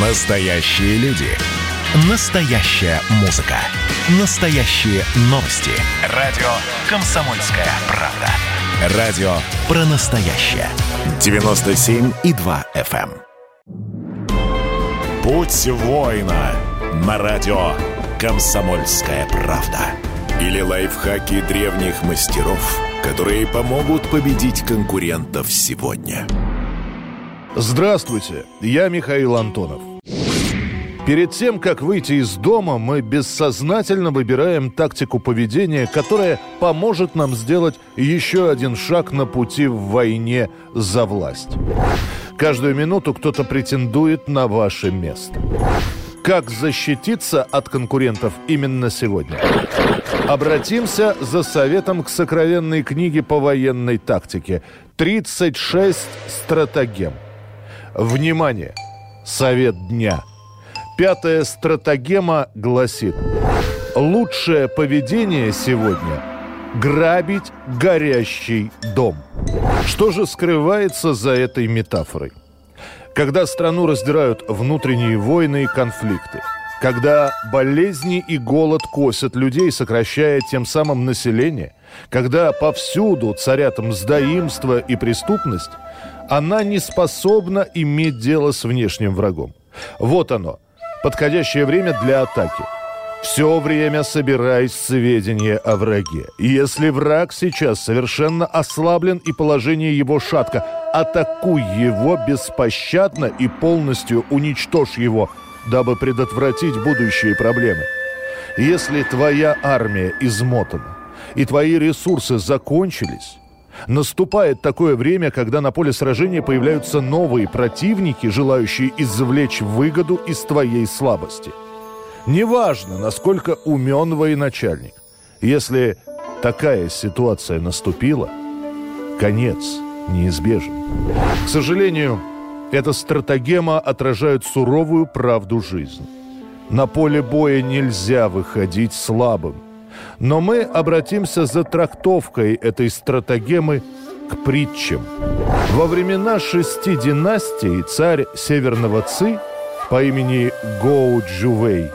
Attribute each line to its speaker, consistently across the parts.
Speaker 1: Настоящие люди. Настоящая музыка. Настоящие новости. Радио «Комсомольская правда». Радио про настоящее. 97,2 FM. эм. Путь воина на радио «Комсомольская правда». Или лайфхаки древних мастеров, которые помогут победить конкурентов сегодня.
Speaker 2: Здравствуйте, я Михаил Антонов. Перед тем, как выйти из дома, мы бессознательно выбираем тактику поведения, которая поможет нам сделать еще один шаг на пути в войне за власть. Каждую минуту кто-то претендует на ваше место. Как защититься от конкурентов именно сегодня? Обратимся за советом к сокровенной книге по военной тактике «36 стратегем». Внимание! Совет дня. Пятая стратегема гласит Лучшее поведение сегодня – грабить горящий дом. Что же скрывается за этой метафорой? Когда страну раздирают внутренние войны и конфликты, когда болезни и голод косят людей, сокращая тем самым население, когда повсюду царят мздоимство и преступность, она не способна иметь дело с внешним врагом. Вот оно, подходящее время для атаки. Все время собирай сведения о враге. Если враг сейчас совершенно ослаблен и положение его шатко, атакуй его беспощадно и полностью уничтожь его, дабы предотвратить будущие проблемы. Если твоя армия измотана и твои ресурсы закончились, Наступает такое время, когда на поле сражения появляются новые противники, желающие извлечь выгоду из твоей слабости. Неважно, насколько умен военачальник. Если такая ситуация наступила, конец неизбежен. К сожалению, эта стратегема отражает суровую правду жизни. На поле боя нельзя выходить слабым. Но мы обратимся за трактовкой этой стратегемы к притчам. Во времена шести династий царь Северного Ци по имени Гоу Джувей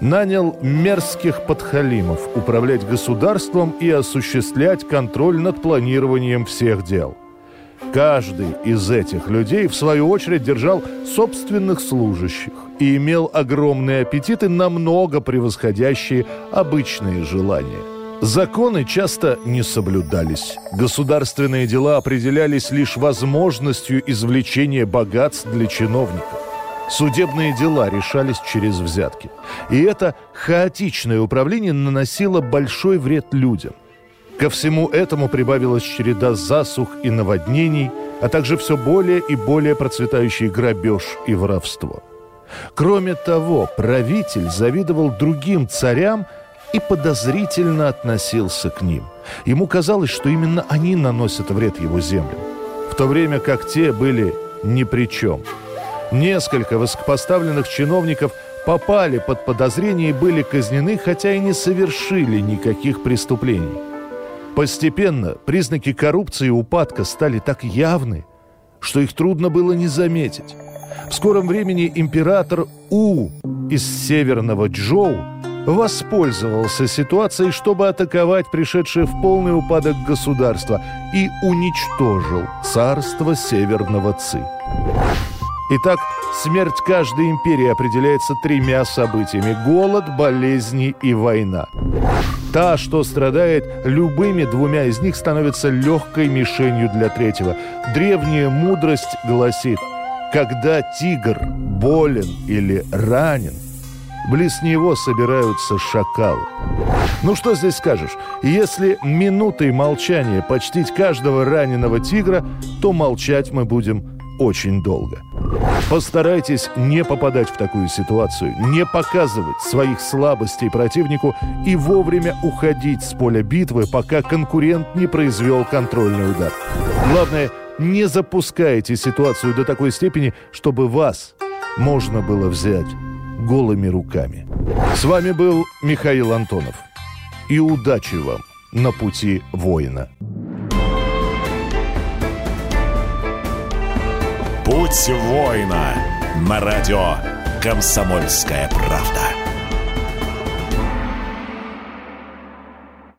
Speaker 2: нанял мерзких подхалимов управлять государством и осуществлять контроль над планированием всех дел. Каждый из этих людей, в свою очередь, держал собственных служащих и имел огромные аппетиты, намного превосходящие обычные желания. Законы часто не соблюдались. Государственные дела определялись лишь возможностью извлечения богатств для чиновников. Судебные дела решались через взятки. И это хаотичное управление наносило большой вред людям. Ко всему этому прибавилась череда засух и наводнений, а также все более и более процветающий грабеж и воровство. Кроме того, правитель завидовал другим царям и подозрительно относился к ним. Ему казалось, что именно они наносят вред его землям, в то время как те были ни при чем. Несколько высокопоставленных чиновников попали под подозрение и были казнены, хотя и не совершили никаких преступлений. Постепенно признаки коррупции и упадка стали так явны, что их трудно было не заметить. В скором времени император У из северного Джоу воспользовался ситуацией, чтобы атаковать пришедшее в полный упадок государство и уничтожил царство северного Ци. Итак, смерть каждой империи определяется тремя событиями – голод, болезни и война. Та, что страдает любыми двумя из них, становится легкой мишенью для третьего. Древняя мудрость гласит, когда тигр болен или ранен, близ него собираются шакалы. Ну что здесь скажешь? Если минутой молчания почтить каждого раненого тигра, то молчать мы будем очень долго. Постарайтесь не попадать в такую ситуацию, не показывать своих слабостей противнику и вовремя уходить с поля битвы, пока конкурент не произвел контрольный удар. Главное, не запускайте ситуацию до такой степени, чтобы вас можно было взять голыми руками. С вами был Михаил Антонов. И удачи вам на пути воина.
Speaker 1: Путь воина. на радио «Комсомольская правда».